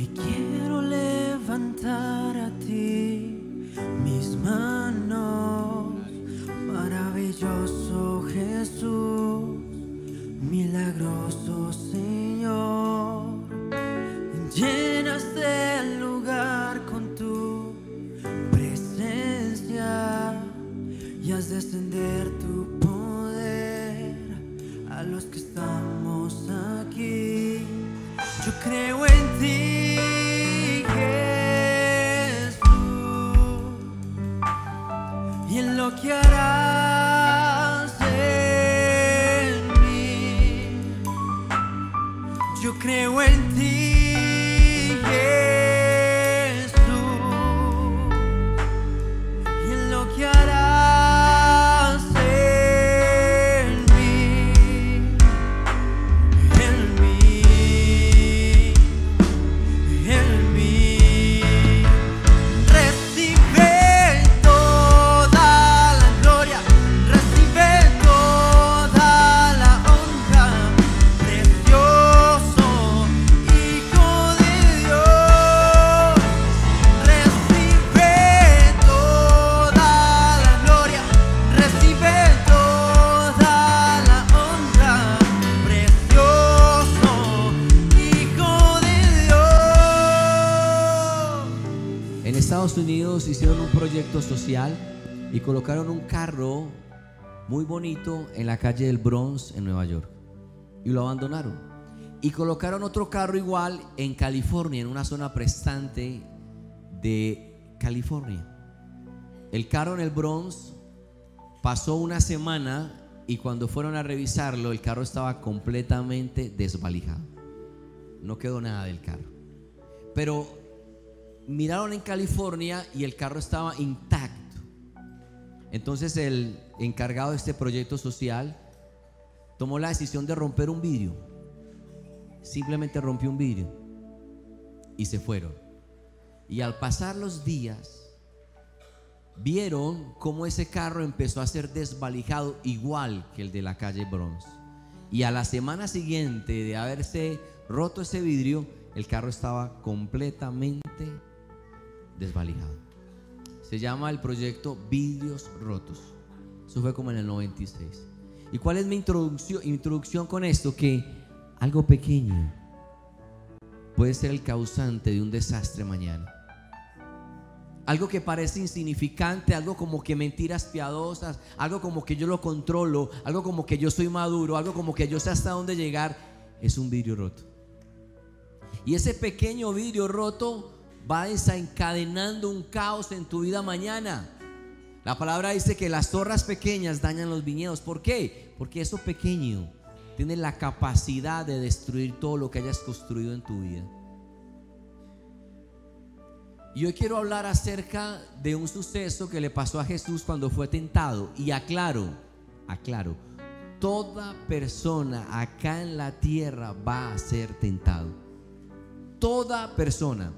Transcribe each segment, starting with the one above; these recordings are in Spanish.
Y quiero levantar a ti mis manos, maravilloso Jesús, milagroso Señor. Llenaste el lugar con tu presencia y haz descender Estados Unidos hicieron un proyecto social y colocaron un carro muy bonito en la calle del Bronx en Nueva York y lo abandonaron. Y colocaron otro carro igual en California, en una zona prestante de California. El carro en el Bronx pasó una semana y cuando fueron a revisarlo el carro estaba completamente desvalijado. No quedó nada del carro. Pero miraron en California y el carro estaba intacto. Entonces el encargado de este proyecto social tomó la decisión de romper un vidrio. Simplemente rompió un vidrio y se fueron. Y al pasar los días, vieron cómo ese carro empezó a ser desvalijado igual que el de la calle Bronx. Y a la semana siguiente de haberse roto ese vidrio, el carro estaba completamente desvalijado. Se llama el proyecto Vidrios Rotos. Eso fue como en el 96. ¿Y cuál es mi introducción, introducción con esto? Que algo pequeño puede ser el causante de un desastre mañana. Algo que parece insignificante, algo como que mentiras piadosas, algo como que yo lo controlo, algo como que yo soy maduro, algo como que yo sé hasta dónde llegar, es un vidrio roto. Y ese pequeño vidrio roto va desencadenando un caos en tu vida mañana. La palabra dice que las torres pequeñas dañan los viñedos. ¿Por qué? Porque eso pequeño tiene la capacidad de destruir todo lo que hayas construido en tu vida. Y hoy quiero hablar acerca de un suceso que le pasó a Jesús cuando fue tentado. Y aclaro, aclaro, toda persona acá en la tierra va a ser tentado. Toda persona,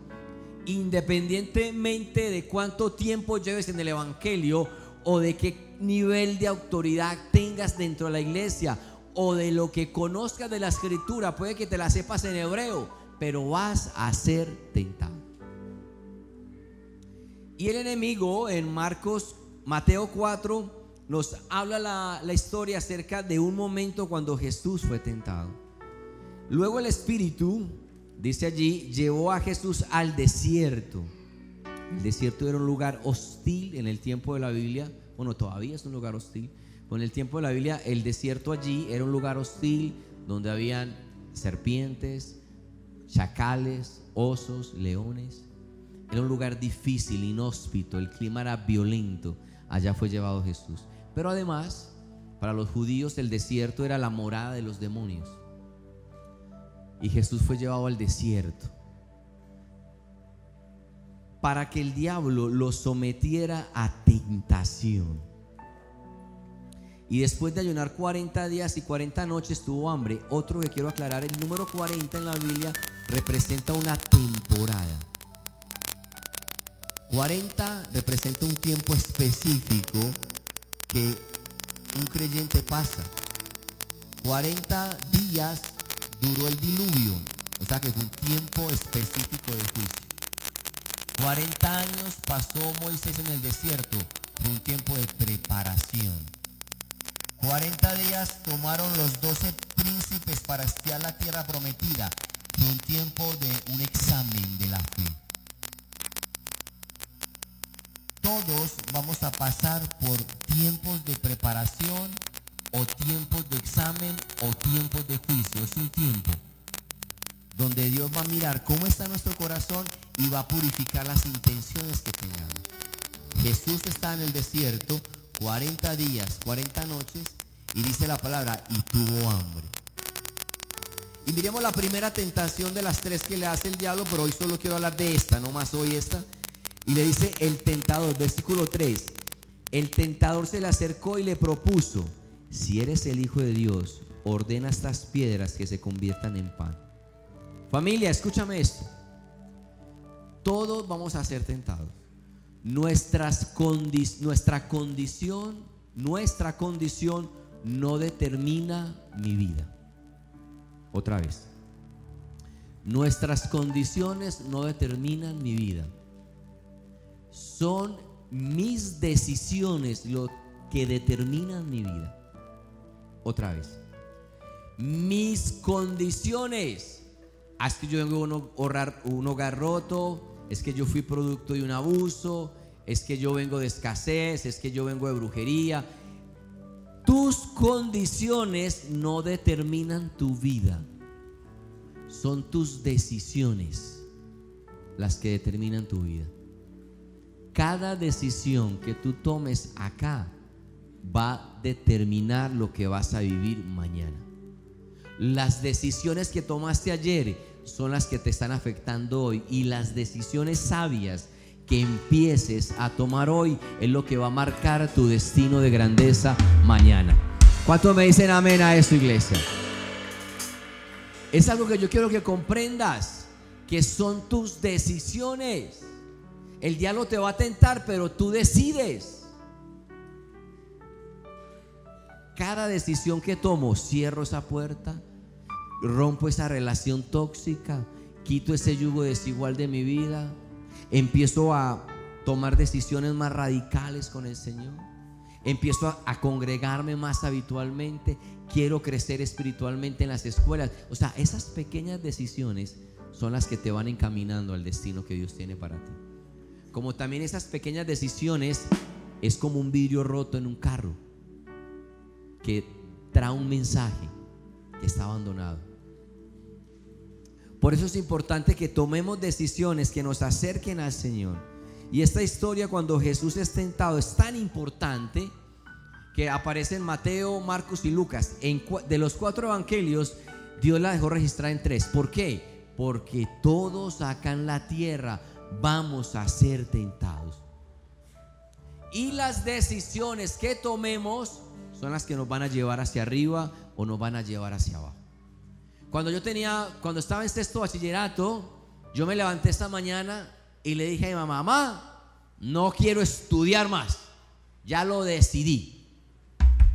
independientemente de cuánto tiempo lleves en el Evangelio o de qué nivel de autoridad tengas dentro de la iglesia o de lo que conozcas de la escritura, puede que te la sepas en hebreo, pero vas a ser tentado. Y el enemigo en Marcos, Mateo 4, nos habla la, la, historia acerca de un momento cuando Jesús fue tentado. Luego el Espíritu, dice allí, llevó a Jesús al desierto. El desierto era un lugar hostil en el tiempo de la Biblia. Bueno, todavía es un lugar hostil. Con el tiempo de la Biblia, el desierto allí era un lugar hostil donde habían serpientes, chacales, osos, leones. Era un lugar difícil, inhóspito, el clima era violento. Allá fue llevado Jesús. Pero además, para los judíos el desierto era la morada de los demonios. Y Jesús fue llevado al desierto para que el diablo lo sometiera a tentación. Y después de ayunar 40 días y 40 noches tuvo hambre. Otro que quiero aclarar, el número 40 en la Biblia representa una temporada. 40 representa un tiempo específico que un creyente pasa. 40 días duró el diluvio O sea que fue un tiempo específico de juicio. 40 años pasó Moisés en el desierto. Fue un tiempo de preparación. 40 días tomaron los 12 príncipes para espiar la tierra prometida. Fue un tiempo de un examen de la fe. Todos vamos a pasar por tiempos de preparación o tiempos de examen o tiempos de juicio. Es un tiempo donde Dios va a mirar cómo está nuestro corazón y va a purificar las intenciones que tengamos. Jesús está en el desierto 40 días, 40 noches y dice la palabra y tuvo hambre. Y miremos la primera tentación de las tres que le hace el diablo, pero hoy solo quiero hablar de esta, no más hoy esta. Y le dice el tentador, versículo 3. El tentador se le acercó y le propuso, si eres el Hijo de Dios, ordena estas piedras que se conviertan en pan. Familia, escúchame esto. Todos vamos a ser tentados. Nuestras condi- nuestra condición, nuestra condición no determina mi vida. Otra vez. Nuestras condiciones no determinan mi vida. Son mis decisiones lo que determinan mi vida. Otra vez. Mis condiciones. Ah, Es que yo vengo de un un hogar roto. Es que yo fui producto de un abuso. Es que yo vengo de escasez. Es que yo vengo de brujería. Tus condiciones no determinan tu vida. Son tus decisiones las que determinan tu vida. Cada decisión que tú tomes acá va a determinar lo que vas a vivir mañana. Las decisiones que tomaste ayer son las que te están afectando hoy y las decisiones sabias que empieces a tomar hoy es lo que va a marcar tu destino de grandeza mañana. ¿Cuántos me dicen amén a eso, iglesia? Es algo que yo quiero que comprendas, que son tus decisiones. El diablo te va a tentar, pero tú decides. Cada decisión que tomo, cierro esa puerta, rompo esa relación tóxica, quito ese yugo desigual de mi vida, empiezo a tomar decisiones más radicales con el Señor, empiezo a, congregarme más habitualmente, quiero crecer espiritualmente en las escuelas. O sea, esas pequeñas decisiones son las que te van encaminando al destino que Dios tiene para ti. Como también esas pequeñas decisiones es como un vidrio roto en un carro que trae un mensaje que está abandonado. Por eso es importante que tomemos decisiones que nos acerquen al Señor. Y esta historia cuando Jesús es tentado es tan importante que aparece en Mateo, Marcos y Lucas. En de los cuatro evangelios, Dios la dejó registrar en tres. ¿Por qué? Porque todos acá en la tierra vamos a ser tentados. Y las decisiones que tomemos son las que nos van a llevar hacia arriba o nos van a llevar hacia abajo. Cuando yo tenía, cuando estaba en sexto bachillerato, yo me levanté esta mañana y le dije a mi mamá, mamá, no quiero estudiar más, ya lo decidí.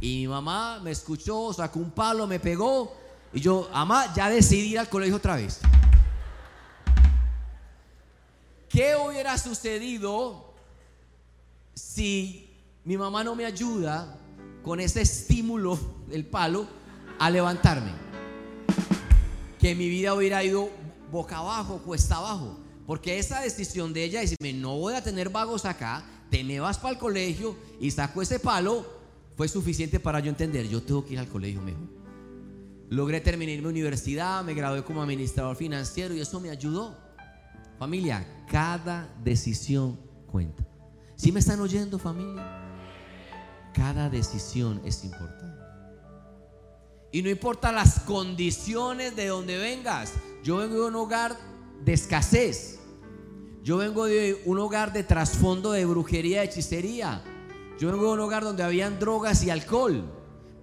Y mi mamá me escuchó, sacó un palo, me pegó y yo, mamá, ya decidí ir al colegio otra vez. ¿Qué hubiera sucedido si mi mamá no me ayuda con ese estímulo del palo a levantarme? Que mi vida hubiera ido boca abajo, cuesta abajo. Porque esa decisión de ella, decirme, no voy a tener vagos acá, te me vas para el colegio y saco ese palo, fue suficiente para yo entender, yo tengo que ir al colegio mejor. Logré terminar mi universidad, me gradué como administrador financiero y eso me ayudó. Familia, cada decisión cuenta. ¿Sí me están oyendo, familia? Cada decisión es importante. Y no importa las condiciones de donde vengas. Yo vengo de un hogar de escasez. Yo vengo de un hogar de trasfondo de brujería, hechicería. Yo vengo de un hogar donde habían drogas y alcohol.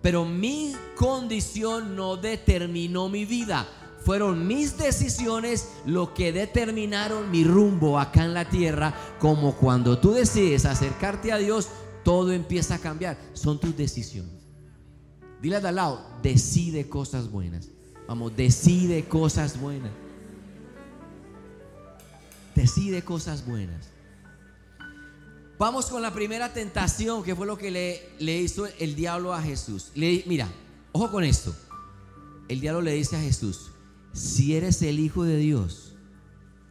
Pero mi condición no determinó mi vida. Fueron mis decisiones lo que determinaron mi rumbo acá en la tierra. Como cuando tú decides acercarte a Dios, todo empieza a cambiar. Son tus decisiones. Dile de al lado, decide cosas buenas. Vamos, decide cosas buenas. Decide cosas buenas. Vamos con la primera tentación, que fue lo que le, le hizo el diablo a Jesús. Le- mira, ojo con esto. El diablo le dice a Jesús, si eres el Hijo de Dios,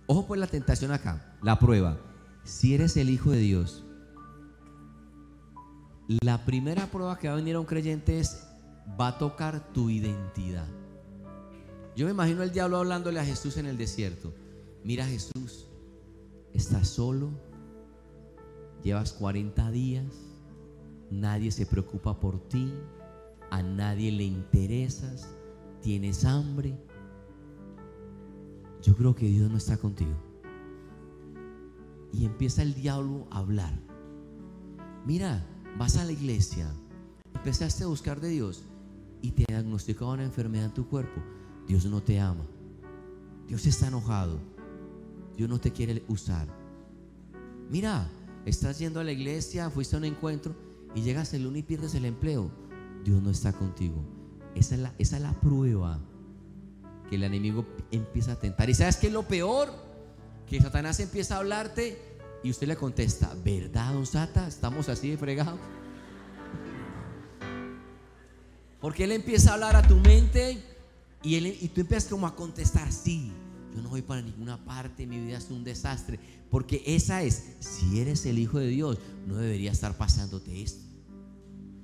ojo pues la tentación acá, la prueba. Si eres el Hijo de Dios, la primera prueba que va a venir a un creyente es, va a tocar tu identidad. Yo me imagino el diablo hablándole a Jesús en el desierto. Mira Jesús, estás solo, llevas 40 días, nadie se preocupa por ti, a nadie le interesas, tienes hambre. Yo creo que Dios no está contigo. Y empieza el diablo a hablar. Mira, vas a la iglesia, empezaste a buscar de Dios y te diagnosticó una enfermedad en tu cuerpo. Dios no te ama. Dios está enojado. Dios no te quiere usar. Mira, estás yendo a la iglesia, fuiste a un encuentro y llegas el lunes y pierdes el empleo. Dios no está contigo. Esa es la, esa es la prueba que el enemigo empieza a tentar. ¿Y sabes qué es lo peor? Que Satanás empieza a hablarte y usted le contesta, ¿verdad, don Sata? Estamos así de fregados. Porque él empieza a hablar a tu mente y, tú empiezas como a contestar, sí, yo no voy para ninguna parte, mi vida es un desastre. Porque esa es, si eres el Hijo de Dios, no debería estar pasándote esto.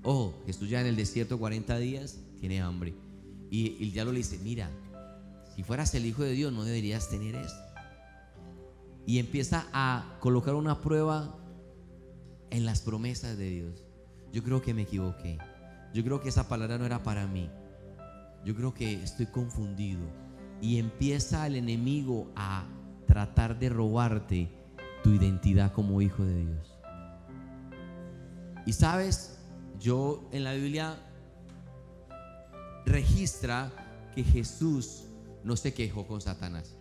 Ojo, Jesús ya en el desierto 40 días tiene hambre. Y, y el diablo le dice, mira, si fueras el Hijo de Dios no deberías tener esto. Y empieza a colocar una prueba en las promesas de Dios. Yo creo que me equivoqué. Yo creo que esa palabra no era para mí. Yo creo que estoy confundido. Y empieza el enemigo a tratar de robarte tu identidad como hijo de Dios. Y sabes, yo en la Biblia registra que Jesús no se quejó con Satanás.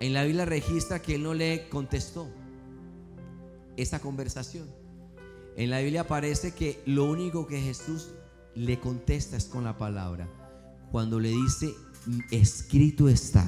En la Biblia registra que él no le contestó esa conversación. En la Biblia aparece que lo único que Jesús le contesta es con la palabra. Cuando le dice, escrito está,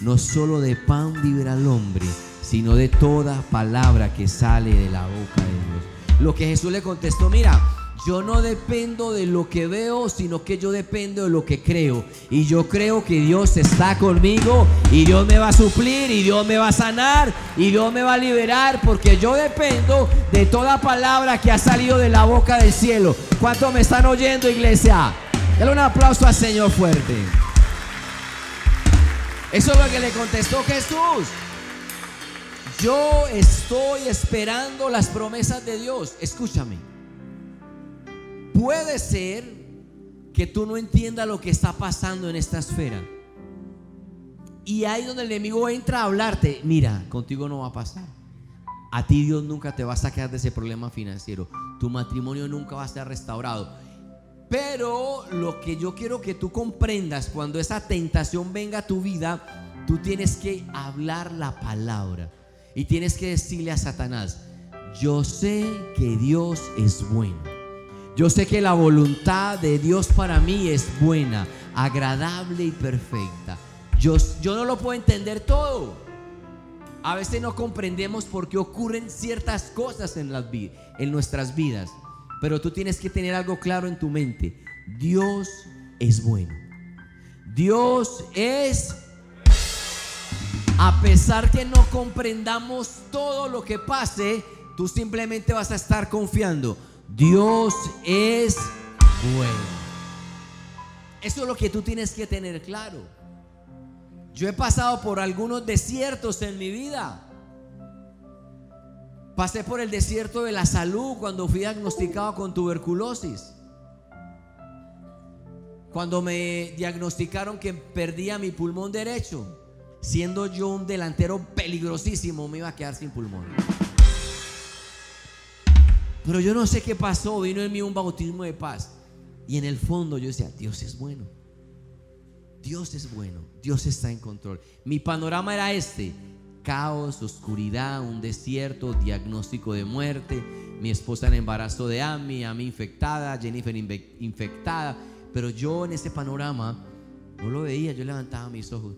no solo de pan vivirá el hombre, sino de toda palabra que sale de la boca de Dios. Lo que Jesús le contestó, mira, yo no dependo de lo que veo, sino que yo dependo de lo que creo. Y yo creo que Dios está conmigo y Dios me va a suplir y Dios me va a sanar y Dios me va a liberar porque yo dependo de toda palabra que ha salido de la boca del cielo. ¿Cuántos me están oyendo, iglesia? Dale un aplauso al Señor fuerte. Eso es lo que le contestó Jesús. Yo estoy esperando las promesas de Dios. Escúchame. Puede ser que tú no entiendas lo que está pasando en esta esfera. Y ahí donde el enemigo entra a hablarte, mira, contigo no va a pasar. A ti Dios nunca te va a sacar de ese problema financiero. Tu matrimonio nunca va a ser restaurado. Pero lo que yo quiero que tú comprendas cuando esa tentación venga a tu vida, tú tienes que hablar la palabra. Y tienes que decirle a Satanás, yo sé que Dios es bueno. Yo sé que la voluntad de Dios para mí es buena, agradable y perfecta. Yo, no lo puedo entender todo. A veces no comprendemos por qué ocurren ciertas cosas en, en nuestras vidas. Pero tú tienes que tener algo claro en tu mente. Dios es bueno. Dios es, a pesar que no comprendamos todo lo que pase, tú simplemente vas a estar confiando. Dios es bueno. Eso es lo que tú tienes que tener claro. Yo he pasado por algunos desiertos en mi vida. Pasé por el desierto de la salud cuando fui diagnosticado con tuberculosis. Cuando me diagnosticaron que perdía mi pulmón derecho, siendo yo un delantero peligrosísimo, me iba a quedar sin pulmón. Pero yo no sé qué pasó, vino en mí un bautismo de paz. Y en el fondo yo decía, Dios es bueno. Dios es bueno, Dios está en control. Mi panorama era este, caos, oscuridad, un desierto, diagnóstico de muerte, mi esposa en embarazo de Ami, Ami infectada, Jennifer infectada, pero yo en ese panorama no lo veía, yo levantaba mis ojos.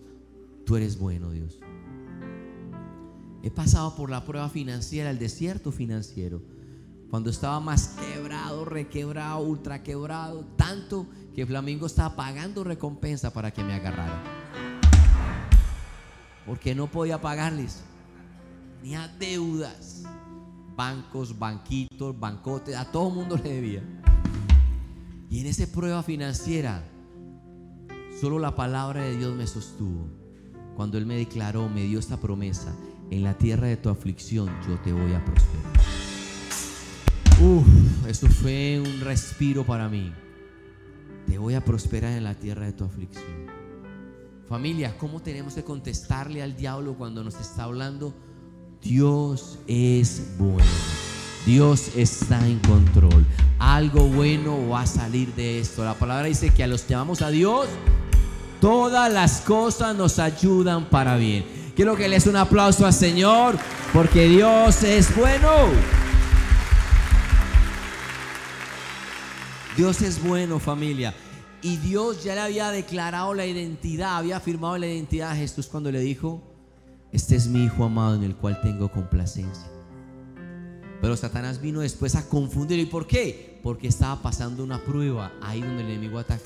tú eres bueno, Dios. He pasado por la prueba financiera, el desierto financiero, cuando estaba más quebrado, requebrado, ultra quebrado, tanto que Flamingo estaba pagando recompensa para que me agarrara. Porque no podía pagarles. Tenía deudas, bancos, banquitos, bancotes, a todo el mundo le debía. Y en esa prueba financiera, solo la palabra de Dios me sostuvo. Cuando Él me declaró, me dio esta promesa, en la tierra de tu aflicción yo te voy a prosperar. Uf, eso fue un respiro para mí. Te voy a prosperar en la tierra de tu aflicción. Familia, ¿cómo tenemos que contestarle al diablo cuando nos está hablando? Dios es bueno. Dios está en control. Algo bueno va a salir de esto. La palabra dice que a los que amamos a Dios, todas las cosas nos ayudan para bien. Quiero que les un aplauso al Señor porque Dios es bueno. Dios es bueno, familia. Y Dios ya le había declarado la identidad, había firmado la identidad a Jesús cuando le dijo, este es mi Hijo amado en el cual tengo complacencia. Pero Satanás vino después a confundirlo. ¿Y por qué? Porque estaba pasando una prueba ahí donde el enemigo ataca.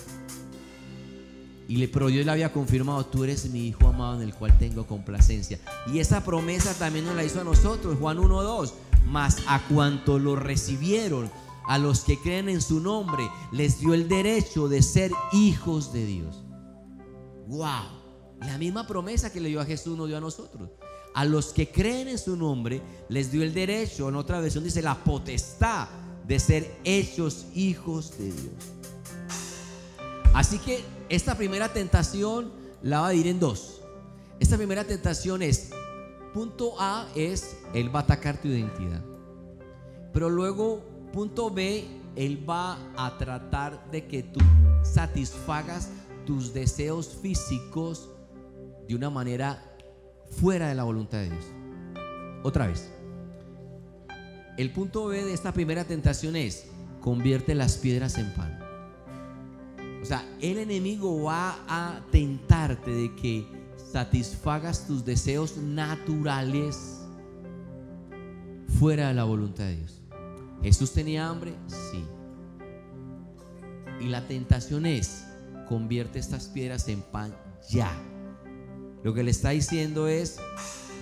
Y le, pero Dios le había confirmado, tú eres mi Hijo amado en el cual tengo complacencia. Y esa promesa también nos la hizo a nosotros, Juan 1.2. Mas a cuanto lo recibieron, a los que creen en su nombre, les dio el derecho de ser hijos de Dios. ¡Wow! La misma promesa que le dio a Jesús nos dio a nosotros. A los que creen en su nombre, les dio el derecho, en otra versión dice la potestad de ser hechos hijos de Dios. Así que esta primera tentación la va a dividir en dos. Esta primera tentación es, punto A es, Él va a atacar tu identidad. Pero luego, punto B, Él va a tratar de que tú satisfagas tus deseos físicos de una manera fuera de la voluntad de Dios. Otra vez. El punto B de esta primera tentación es, convierte las piedras en pan. O sea, el enemigo va a tentarte de que satisfagas tus deseos naturales fuera de la voluntad de Dios. Jesús tenía hambre, sí. Y la tentación es, convierte estas piedras en pan ya. Lo que le está diciendo es,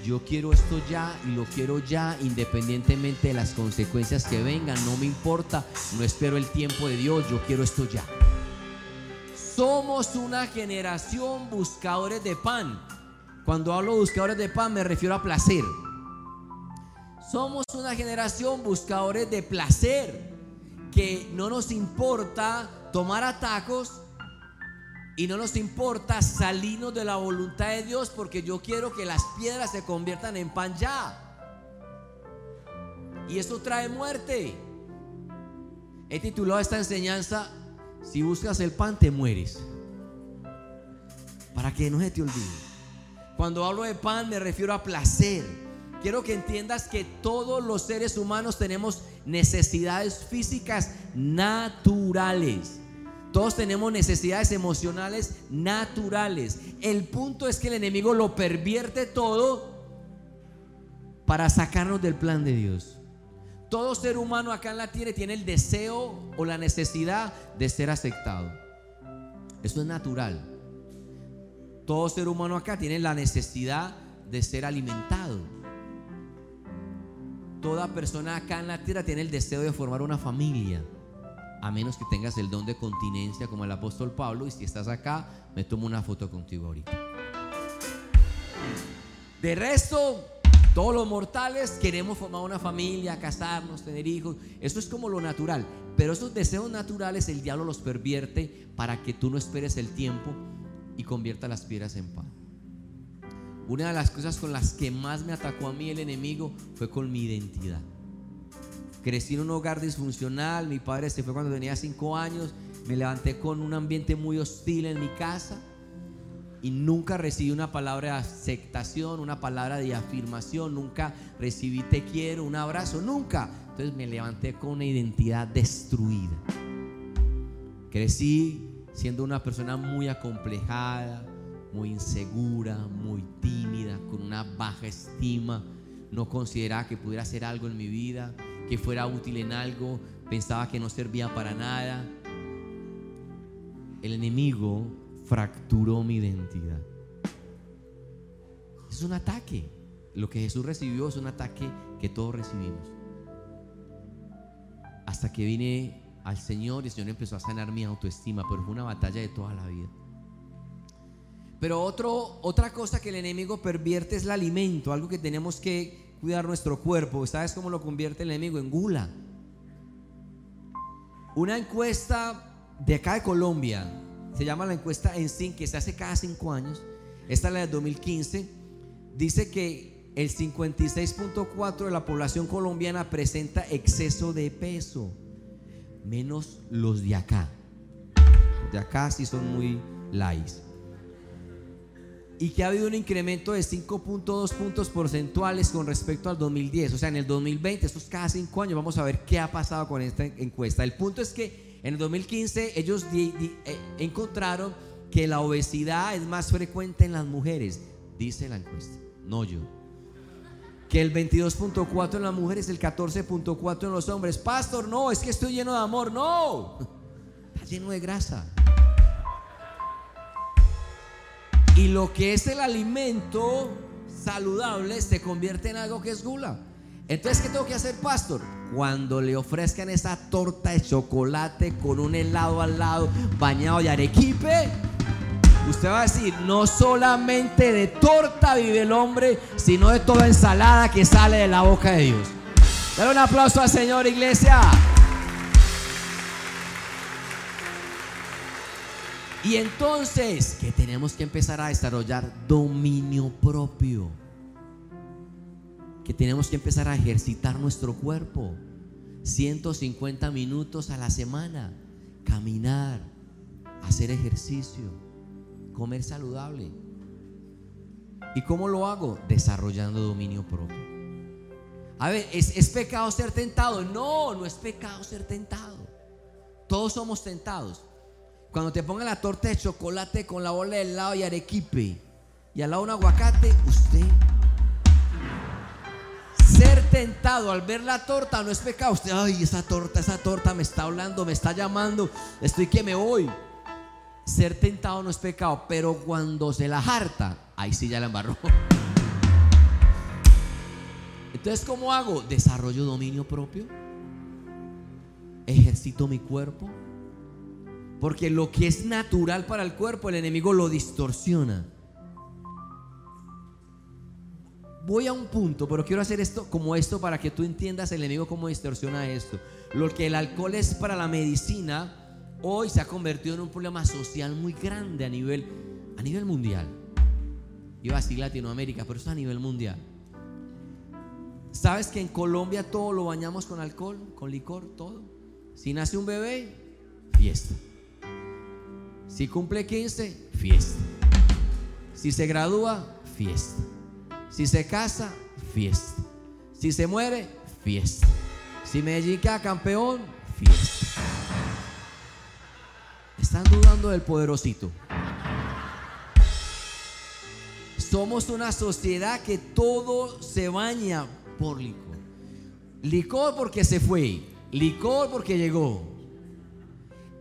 yo quiero esto ya y lo quiero ya independientemente de las consecuencias que vengan. No me importa, no espero el tiempo de Dios, yo quiero esto ya. Somos una generación buscadores de pan. Cuando hablo buscadores de pan me refiero a placer. Somos una generación buscadores de placer. Que no nos importa tomar atajos y no nos importa salirnos de la voluntad de Dios porque yo quiero que las piedras se conviertan en pan ya. Y eso trae muerte. He titulado esta enseñanza, si buscas el pan te mueres. Para que no se te olvide. Cuando hablo de pan me refiero a placer. Quiero que entiendas que todos los seres humanos tenemos necesidades físicas naturales. Todos tenemos necesidades emocionales naturales. El punto es que el enemigo lo pervierte todo para sacarnos del plan de Dios. Todo ser humano acá en la tierra tiene el deseo o la necesidad de ser aceptado. Eso es natural. Todo ser humano acá tiene la necesidad de ser alimentado. Toda persona acá en la tierra tiene el deseo de formar una familia a menos que tengas el don de continencia como el apóstol Pablo. Y si estás acá, me tomo una foto contigo ahorita. De resto, todos los mortales queremos formar una familia, casarnos, tener hijos. Eso es como lo natural. Pero esos deseos naturales el diablo los pervierte para que tú no esperes el tiempo y convierta las piedras en pan. Una de las cosas con las que más me atacó a mí el enemigo fue con mi identidad. Crecí en un hogar disfuncional, mi padre se fue cuando tenía cinco años, me levanté con un ambiente muy hostil en mi casa y nunca recibí una palabra de aceptación, una palabra de afirmación, nunca recibí te quiero, un abrazo, nunca. Entonces me levanté con una identidad destruida. Crecí siendo una persona muy acomplejada, muy insegura, muy tímida, con una baja estima, no consideraba que pudiera hacer algo en mi vida, que fuera útil en algo, pensaba que no servía para nada. El enemigo fracturó mi identidad. Es un ataque. Lo que Jesús recibió es un ataque que todos recibimos. Hasta que vine al Señor y el Señor empezó a sanar mi autoestima, pero fue una batalla de toda la vida. Pero otra cosa que el enemigo pervierte es el alimento, algo que tenemos que cuidar nuestro cuerpo. ¿Sabes cómo lo convierte el enemigo? En gula. Una encuesta de acá de Colombia, se llama la encuesta en SIN, que se hace cada cinco años. Esta es la de 2015. Dice que el 56.4 de la población colombiana presenta exceso de peso, menos los de acá. Los de acá sí son muy lais. Y que ha habido un incremento de 5.2 puntos porcentuales con respecto al 2010. O sea, en el 2020, estos cada cinco años, vamos a ver qué ha pasado con esta encuesta. El punto es que en el 2015 ellos di- di- eh, encontraron que la obesidad es más frecuente en las mujeres, dice la encuesta, no yo. Que el 22.4 en las mujeres, el 14.4 en los hombres. Pastor, no, es que estoy lleno de amor, no. Está lleno de grasa. Y lo que es el alimento saludable se convierte en algo que es gula. Entonces, ¿qué tengo que hacer, pastor? Cuando le ofrezcan esa torta de chocolate con un helado al lado, bañado de arequipe, usted va a decir, no solamente de torta vive el hombre, sino de toda ensalada que sale de la boca de Dios. Dale un aplauso al Señor, iglesia. Y entonces, que tenemos que empezar a desarrollar dominio propio. Que tenemos que empezar a ejercitar nuestro cuerpo. 150 minutos a la semana. Caminar, hacer ejercicio, comer saludable. ¿Y cómo lo hago? Desarrollando dominio propio. A ver, ¿es, ¿es pecado ser tentado? No, no es pecado ser tentado. Todos somos tentados. Cuando te pongan la torta de chocolate con la bola de helado y arequipe y al lado un aguacate, usted ser tentado al ver la torta no es pecado. Usted, ay, esa torta, esa torta me está hablando, me está llamando, estoy que me voy. Ser tentado no es pecado, pero cuando se la harta, ahí sí ya la embarró. Entonces, ¿cómo hago? Desarrollo dominio propio. Ejercito mi cuerpo. Porque lo que es natural para el cuerpo, el enemigo lo distorsiona. Voy a un punto, pero quiero hacer esto como esto para que tú entiendas el enemigo cómo distorsiona esto. Lo que el alcohol es para la medicina, hoy se ha convertido en un problema social muy grande a nivel, a nivel mundial. Iba a decir Latinoamérica, pero eso es a nivel mundial. ¿Sabes que en Colombia todo lo bañamos con alcohol, con licor, todo? Si nace un bebé, fiesta. Si cumple 15, fiesta. Si se gradúa, fiesta. Si se casa, fiesta. Si se muere, fiesta. Si Medellín queda campeón, fiesta. Están dudando del poderosito. Somos una sociedad que todo se baña por licor. Licor porque se fue. Licor porque llegó.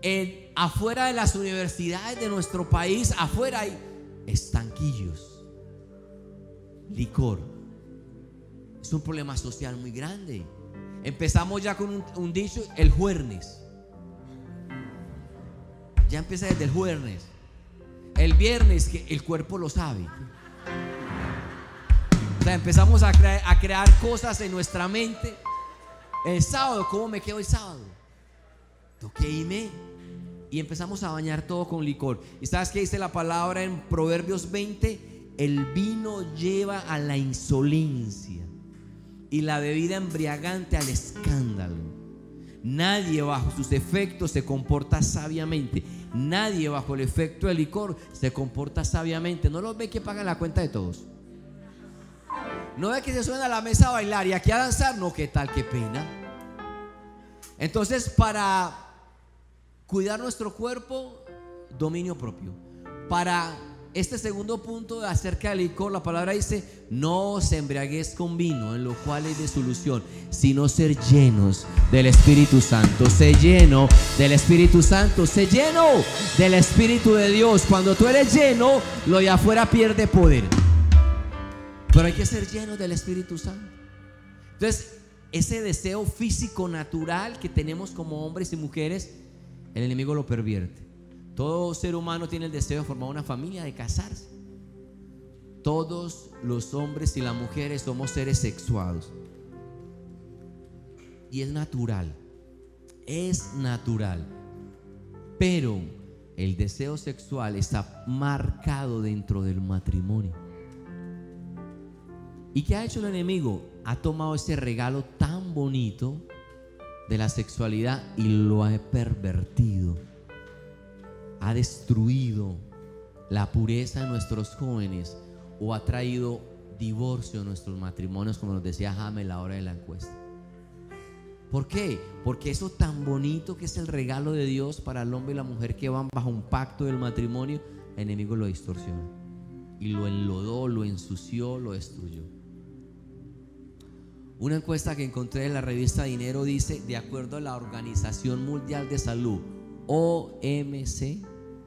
En, afuera de las universidades de nuestro país, afuera hay estanquillos, licor. Es un problema social muy grande. Empezamos ya con un, dicho, el jueves. Ya empieza desde el jueves. El viernes, que el cuerpo lo sabe. O sea, empezamos a, a crear cosas en nuestra mente. El sábado, ¿cómo me quedo el sábado? Toqué irme y empezamos a bañar todo con licor. ¿Y sabes qué dice la palabra en Proverbios 20? El vino lleva a la insolencia y la bebida embriagante al escándalo. Nadie bajo sus efectos se comporta sabiamente. Nadie bajo el efecto del licor se comporta sabiamente. ¿No los ve que pagan la cuenta de todos? ¿No ve que se suena a la mesa a bailar y aquí a danzar? No, ¿qué tal? ¿Qué pena? Entonces, para cuidar nuestro cuerpo, dominio propio. Para este segundo punto acerca del licor, la palabra dice, no os embriaguez con vino, en lo cual hay solución, sino ser llenos del Espíritu Santo. Sé lleno del Espíritu Santo, sé lleno del Espíritu de Dios. Cuando tú eres lleno, lo de afuera pierde poder. Pero hay que ser lleno del Espíritu Santo. Entonces, ese deseo físico natural que tenemos como hombres y mujeres, el enemigo lo pervierte. Todo ser humano tiene el deseo de formar una familia, de casarse. Todos los hombres y las mujeres somos seres sexuados. Y es natural. Es natural. Pero el deseo sexual está marcado dentro del matrimonio. ¿Y qué ha hecho el enemigo? Ha tomado ese regalo tan bonito de la sexualidad y lo ha pervertido. Ha destruido la pureza de nuestros jóvenes o ha traído divorcio en nuestros matrimonios, como nos decía Jaime la hora de la encuesta. ¿Por qué? Porque eso tan bonito que es el regalo de Dios para el hombre y la mujer que van bajo un pacto del matrimonio, el enemigo lo distorsionó y lo enlodó, lo ensució, lo destruyó. Una encuesta que encontré en la revista Dinero dice, de acuerdo a la Organización Mundial de Salud, OMC,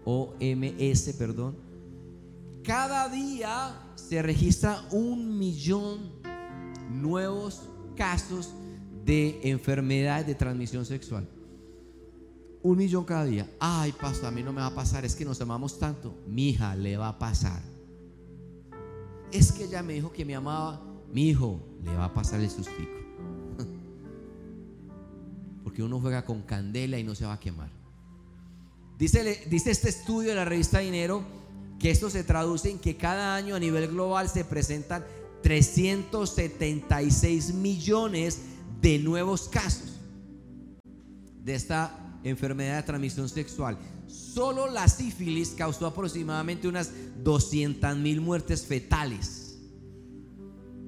OMS, perdón, cada día se registra un millón nuevos casos de enfermedades de transmisión sexual. Un millón cada día. Ay, pastor, a mí no me va a pasar, es que nos amamos tanto. Mi hija le va a pasar. Es que ella me dijo que me amaba. Mi hijo le va a pasar el sustico. Porque uno juega con candela y no se va a quemar. Dice, dice este estudio de la revista Dinero que esto se traduce en que cada año a nivel global se presentan 376 millones de nuevos casos de esta enfermedad de transmisión sexual. Solo la sífilis causó aproximadamente unas 200 mil muertes fetales.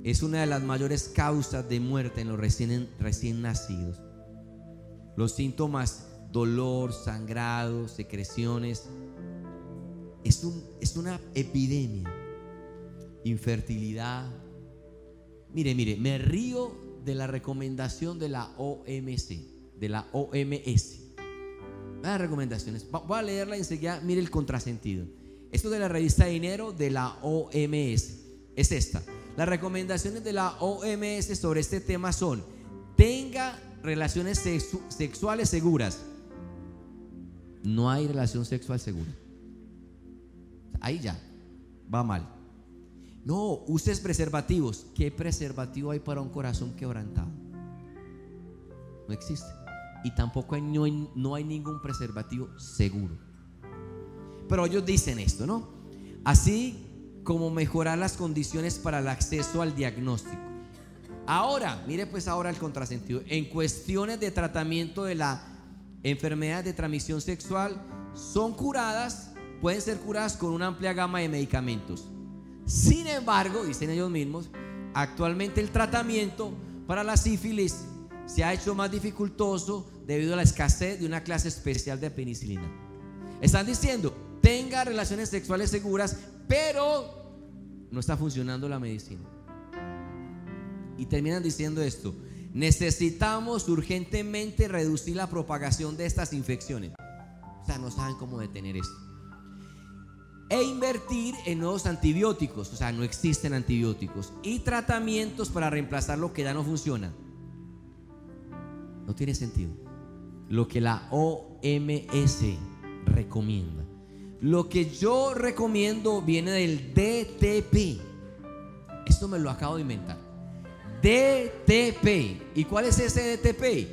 Es una de las mayores causas de muerte en los recién, recién nacidos. Los síntomas, dolor, sangrado, secreciones, es, un, es una epidemia. Infertilidad. Mire, mire, me río de la recomendación de la OMC, de la OMS. Las recomendaciones. Voy a leerla enseguida. Mire el contrasentido. Esto de la revista Dinero de la OMS. Es esta. Las recomendaciones de la OMS sobre este tema son: tenga relaciones sexuales seguras. No hay relación sexual segura. Ahí ya va mal. No, uses preservativos. ¿Qué preservativo hay para un corazón quebrantado? No existe. Y tampoco hay, no, hay, no hay ningún preservativo seguro. Pero ellos dicen esto, ¿no? Así como mejorar las condiciones para el acceso al diagnóstico. Ahora, mire pues ahora el contrasentido. En cuestiones de tratamiento de la enfermedad de transmisión sexual, son curadas, pueden ser curadas con una amplia gama de medicamentos. Sin embargo, dicen ellos mismos, actualmente el tratamiento para la sífilis se ha hecho más dificultoso debido a la escasez de una clase especial de penicilina. Están diciendo, tenga relaciones sexuales seguras, pero no está funcionando la medicina. Y terminan diciendo esto, necesitamos urgentemente reducir la propagación de estas infecciones. O sea, no saben cómo detener esto e invertir en nuevos antibióticos, o sea, no existen antibióticos, y tratamientos para reemplazar lo que ya no funciona. No tiene sentido. Lo que la OMS recomienda. Lo que yo recomiendo viene del DTP. Esto me lo acabo de inventar. DTP. ¿Y cuál es ese DTP?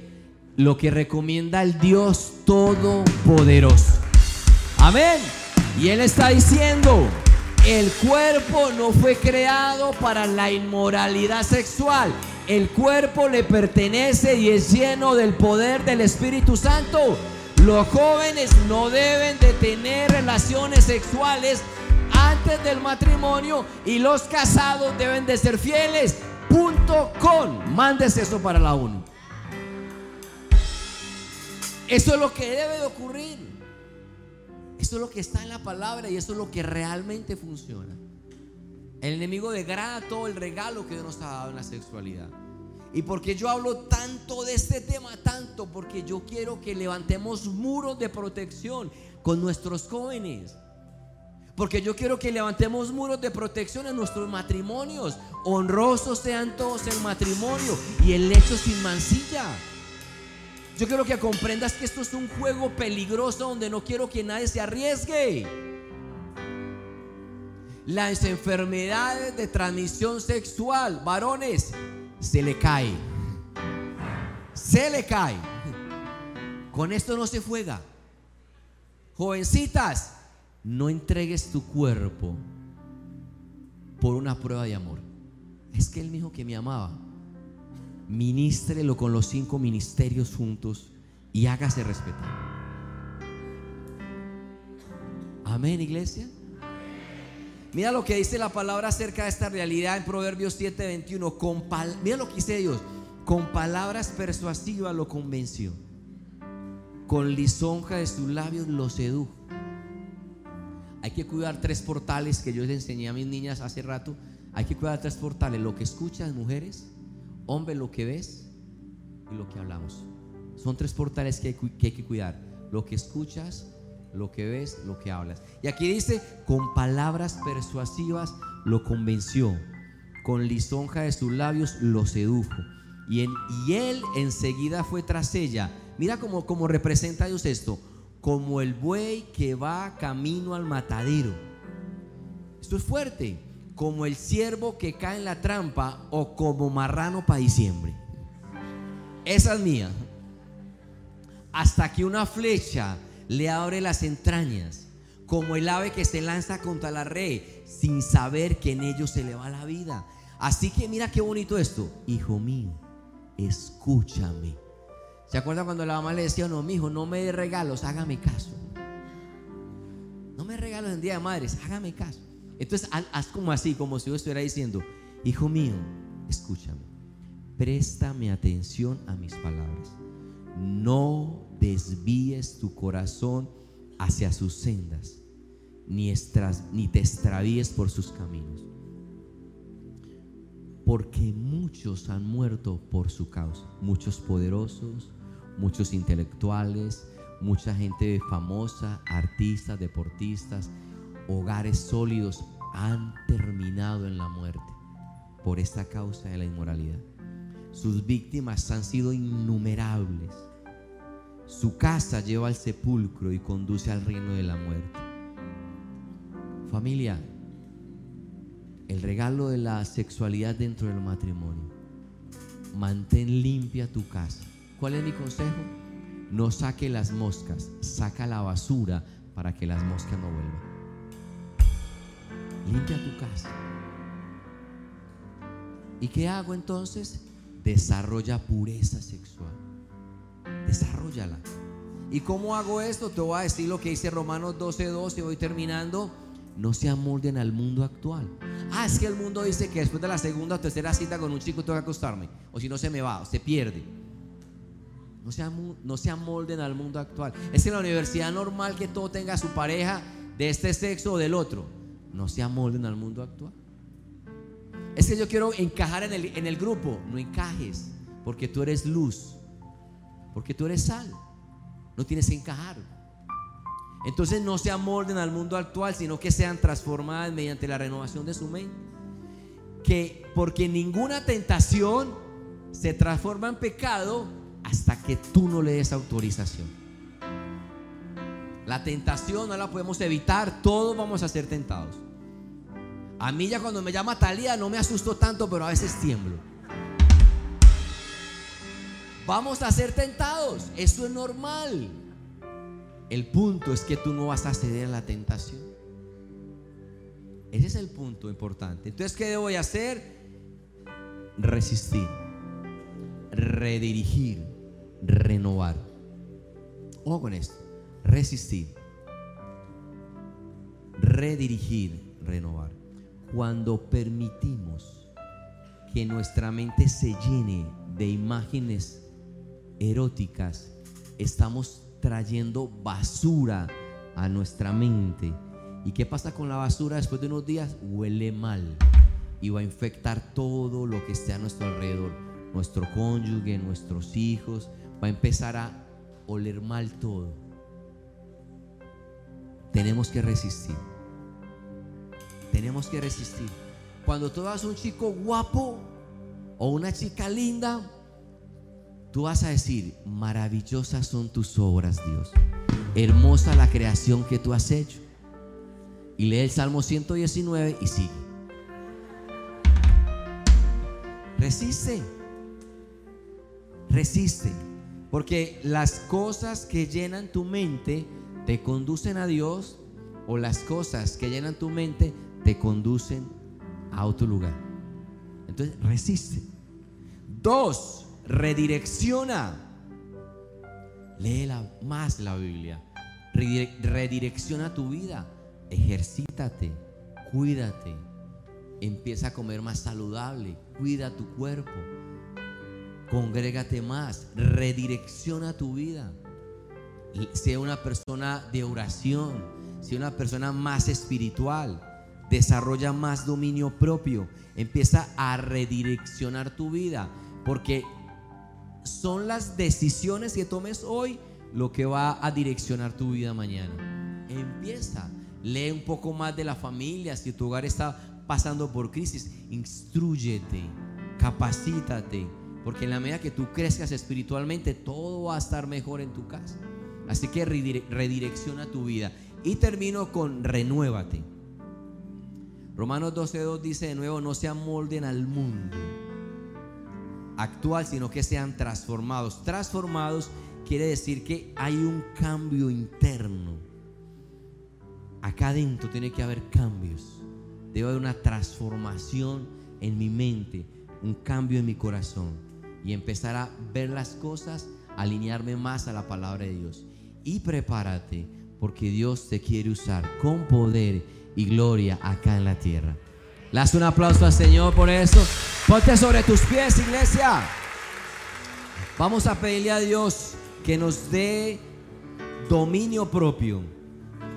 Lo que recomienda el Dios Todopoderoso. Amén. Y Él está diciendo, el cuerpo no fue creado para la inmoralidad sexual. El cuerpo le pertenece y es lleno del poder del Espíritu Santo. Los jóvenes no deben de tener relaciones sexuales antes del matrimonio y los casados deben de ser fieles. Punto. Mándese eso para la ONU. Eso es lo que debe de ocurrir. Esto es lo que está en la palabra y eso es lo que realmente funciona. El enemigo degrada todo el regalo que Dios nos ha dado en la sexualidad. ¿Y porque yo hablo tanto de este tema? Tanto porque yo quiero que levantemos muros de protección con nuestros jóvenes. Porque yo quiero que levantemos muros de protección en nuestros matrimonios. Honrosos sean todos el matrimonio y el lecho sin mancilla. Yo quiero que comprendas que esto es un juego peligroso donde no quiero que nadie se arriesgue. Las enfermedades de transmisión sexual, varones, se le cae. Se le cae. Con esto no se juega. Jovencitas, no entregues tu cuerpo por una prueba de amor. Es que él me dijo que me amaba. Ministrelo con los cinco ministerios juntos y hágase respetar. Amén, iglesia. Mira lo que dice la palabra acerca de esta realidad en Proverbios 7:21. Con pal- Mira lo que dice Dios. Con palabras persuasivas lo convenció. Con lisonja de sus labios lo sedujo. Hay que cuidar tres portales que yo les enseñé a mis niñas hace rato. Hay que cuidar tres portales. Lo que escuchas, mujeres. Hombre, lo que ves y lo que hablamos. Son tres portales que hay que cuidar. Lo que escuchas, lo que ves, lo que hablas. Y aquí dice, con palabras persuasivas lo convenció. Con lisonja de sus labios lo sedujo. Y, en- él enseguida fue tras ella. Mira cómo, cómo representa Dios esto. Como el buey que va camino al matadero. Esto es fuerte. Como el ciervo que cae en la trampa o como marrano para diciembre. Esa es mía. Hasta que una flecha le abre las entrañas. Como el ave que se lanza contra la red sin saber que en ello se le va la vida. Así que mira qué bonito esto. Hijo mío, escúchame. ¿Se acuerdan cuando la mamá le decía, no, mi hijo, no me dé regalos, hágame caso? No me regalos en Día de Madres, hágame caso. Entonces haz como así, como si yo estuviera diciendo, hijo mío, escúchame, préstame atención a mis palabras. No desvíes tu corazón hacia sus sendas, ni, estras- ni te extravíes por sus caminos. Porque muchos han muerto por su causa, muchos poderosos, muchos intelectuales, mucha gente famosa, artistas, deportistas, hogares sólidos han terminado en la muerte por esta causa de la inmoralidad. Sus víctimas han sido innumerables. Su casa lleva al sepulcro y conduce al reino de la muerte. Familia, el regalo de la sexualidad dentro del matrimonio. Mantén limpia tu casa. ¿Cuál es mi consejo? No saque las moscas, saca la basura para que las moscas no vuelvan. Limpia tu casa. ¿Y qué hago entonces? Desarrolla pureza sexual. Desarrollala. ¿Y cómo hago esto? Te voy a decir lo que dice Romanos 12, 12, voy terminando. No se amolden al mundo actual. Ah, es que el mundo dice que después de la segunda o tercera cita con un chico tengo que acostarme. O si no se me va, o se pierde. No se, no se amolden al mundo actual. Es en la universidad normal que todo tenga su pareja de este sexo o del otro. No se amolden al mundo actual. Es que yo quiero encajar en el, en el grupo. No encajes, porque tú eres luz, porque tú eres sal. No tienes que encajar. Entonces no se amolden al mundo actual, sino que sean transformadas mediante la renovación de su mente. Que porque ninguna tentación se transforma en pecado hasta que tú no le des autorización. La tentación no la podemos evitar, todos vamos a ser tentados. A mí ya cuando me llama Talía no me asusto tanto, pero a veces tiemblo. Vamos a ser tentados, eso es normal. El punto es que tú no vas a ceder a la tentación. Ese es el punto importante. Entonces, ¿qué debo de hacer? Resistir, redirigir, renovar. Ojo con esto. Resistir, redirigir, renovar. Cuando permitimos que nuestra mente se llene de imágenes eróticas, estamos trayendo basura a nuestra mente. ¿Y qué pasa con la basura después de unos días? Huele mal y va a infectar todo lo que esté a nuestro alrededor. Nuestro cónyuge, nuestros hijos, va a empezar a oler mal todo. Tenemos que resistir. Tenemos que resistir. Cuando tú vas a un chico guapo o una chica linda, tú vas a decir, maravillosas son tus obras, Dios. Hermosa la creación que tú has hecho. Y lee el Salmo 119 y sigue. Resiste. Resiste. Porque las cosas que llenan tu mente te conducen a Dios o las cosas que llenan tu mente te conducen a otro lugar. Entonces, resiste. Dos, redirecciona. Léela más la Biblia. Redire- Redirecciona tu vida. Ejercítate. Cuídate. Empieza a comer más saludable. Cuida tu cuerpo. Congrégate más. Redirecciona tu vida. Sea una persona de oración. Sea una persona más espiritual. Desarrolla más dominio propio. Empieza a redireccionar tu vida. Porque son las decisiones que tomes hoy lo que va a direccionar tu vida mañana. Empieza, lee un poco más de la familia, si tu hogar está pasando por crisis, instruyete, capacítate, porque en la medida que tú crezcas espiritualmente, todo va a estar mejor en tu casa. Así que redire- redirecciona tu vida. Y termino con renuévate. Romanos 12.2 dice de nuevo, no se amolden al mundo actual, sino que sean transformados. Transformados quiere decir que hay un cambio interno. Acá adentro tiene que haber cambios. Debe haber una transformación en mi mente, un cambio en mi corazón y empezar a ver las cosas, alinearme más a la palabra de Dios. Y prepárate porque Dios te quiere usar con poder y gloria acá en la tierra. Le un aplauso al Señor por eso. Ponte sobre tus pies, iglesia. Vamos a pedirle a Dios que nos dé dominio propio.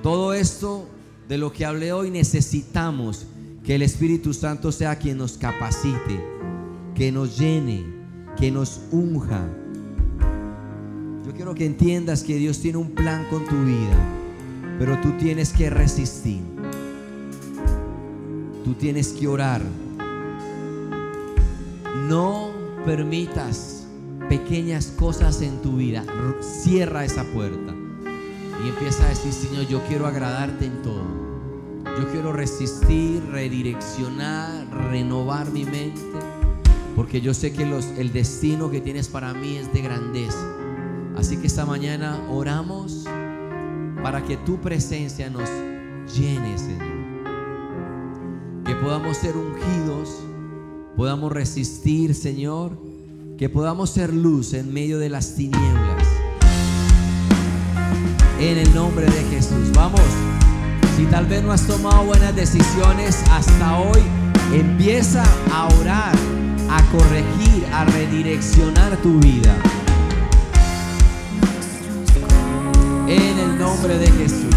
Todo esto de lo que hablé hoy necesitamos que el Espíritu Santo sea quien nos capacite, que nos llene, que nos unja. Yo quiero que entiendas que Dios tiene un plan con tu vida, pero tú tienes que resistir. Tú tienes que orar. No permitas pequeñas cosas en tu vida. Cierra esa puerta y empieza a decir, Señor, yo quiero agradarte en todo. Yo quiero resistir, redireccionar, renovar mi mente, porque yo sé que el destino que tienes para mí es de grandeza. Así que esta mañana oramos para que tu presencia nos llene, Señor que podamos ser ungidos, podamos resistir, Señor, que podamos ser luz en medio de las tinieblas. En el nombre de Jesús, vamos. Si tal vez no has tomado buenas decisiones hasta hoy, empieza a orar, a corregir, a redireccionar tu vida. En el nombre de Jesús.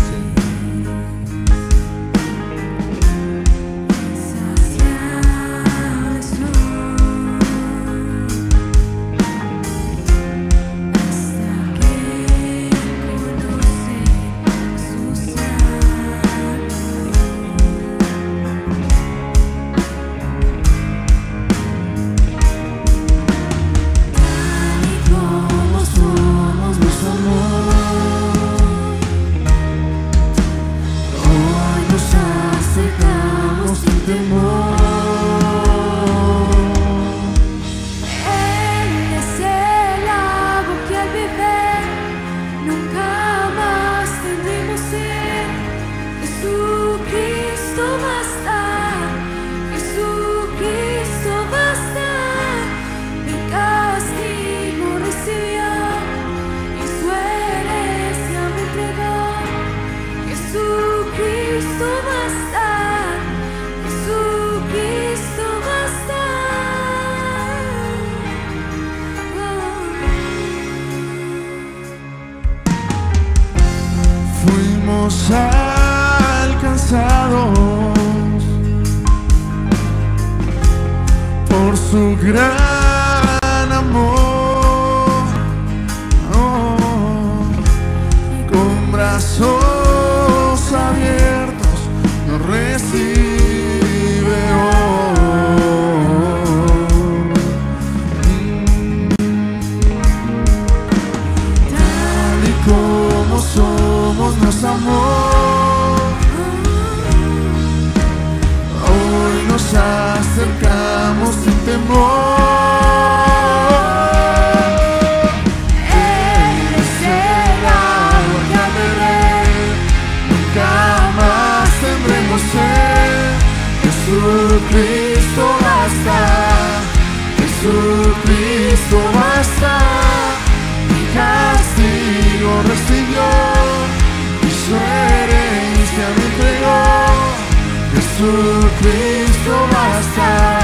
Jesucristo basta,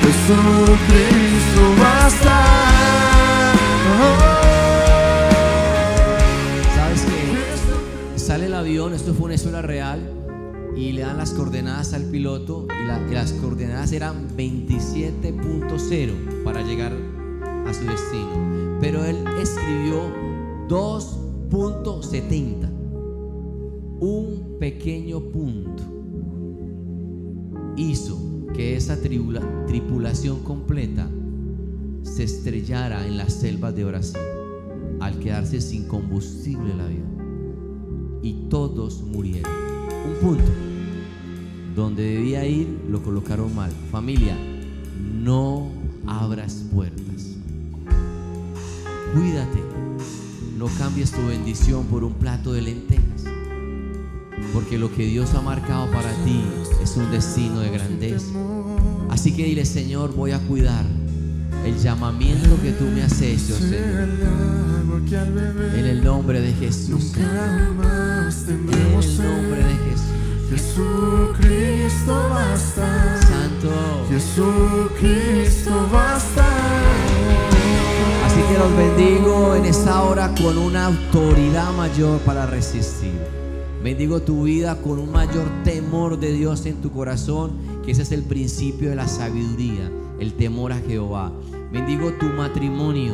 Jesucristo basta. ¿Sabes qué? Sale el avión, esto fue una historia real, y le dan las coordenadas al piloto, y las coordenadas eran 27.0 para llegar a su destino. Pero él escribió 2.70, un pequeño punto hizo que esa tripulación completa se estrellara en las selvas de Brasil al quedarse sin combustible el avión. Y todos murieron. Un punto. Donde debía ir lo colocaron mal. Familia, no abras puertas. Cuídate. No cambies tu bendición por un plato de lentejas. Porque lo que Dios ha marcado para ti es un destino de grandeza. Así que dile, Señor, voy a cuidar el llamamiento que tú me has hecho, Señor. En el nombre de Jesús. En el nombre de Jesús. Jesucristo basta. Santo. Jesucristo basta. Así que los bendigo en esta hora con una autoridad mayor para resistir. Bendigo tu vida con un mayor temor de Dios en tu corazón, que ese es el principio de la sabiduría, el temor a Jehová. Bendigo tu matrimonio.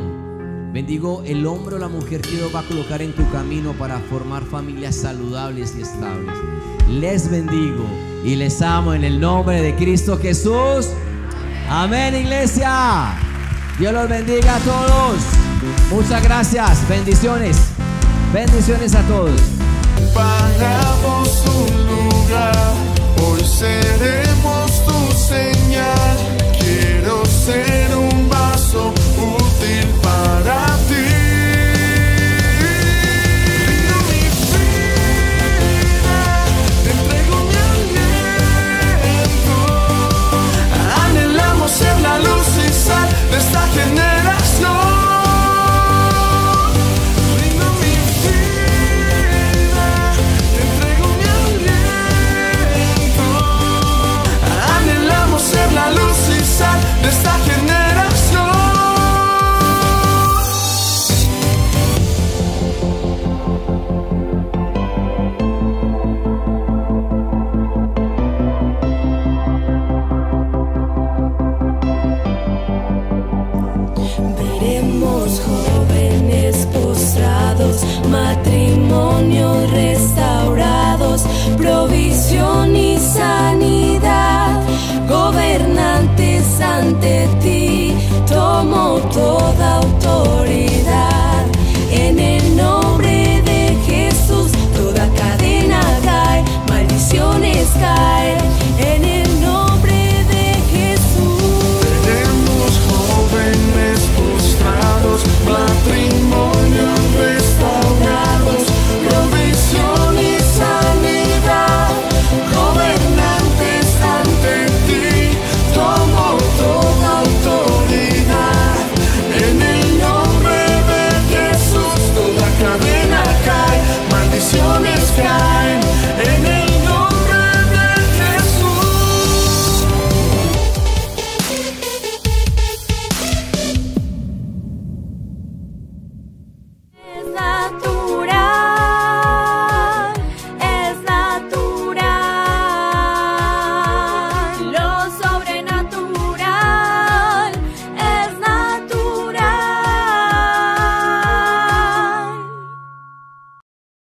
Bendigo el hombre o la mujer que Dios va a colocar en tu camino para formar familias saludables y estables. Les bendigo y les amo en el nombre de Cristo Jesús. Amén, iglesia. Dios los bendiga a todos. Muchas gracias. Bendiciones. Bendiciones a todos. Pagamos un lugar, hoy seremos tu señal. Quiero ser un vaso útil para ti. Mi vida, te entrego mi aliento. Anhelamos ser la luz y sal de esta generación. como toda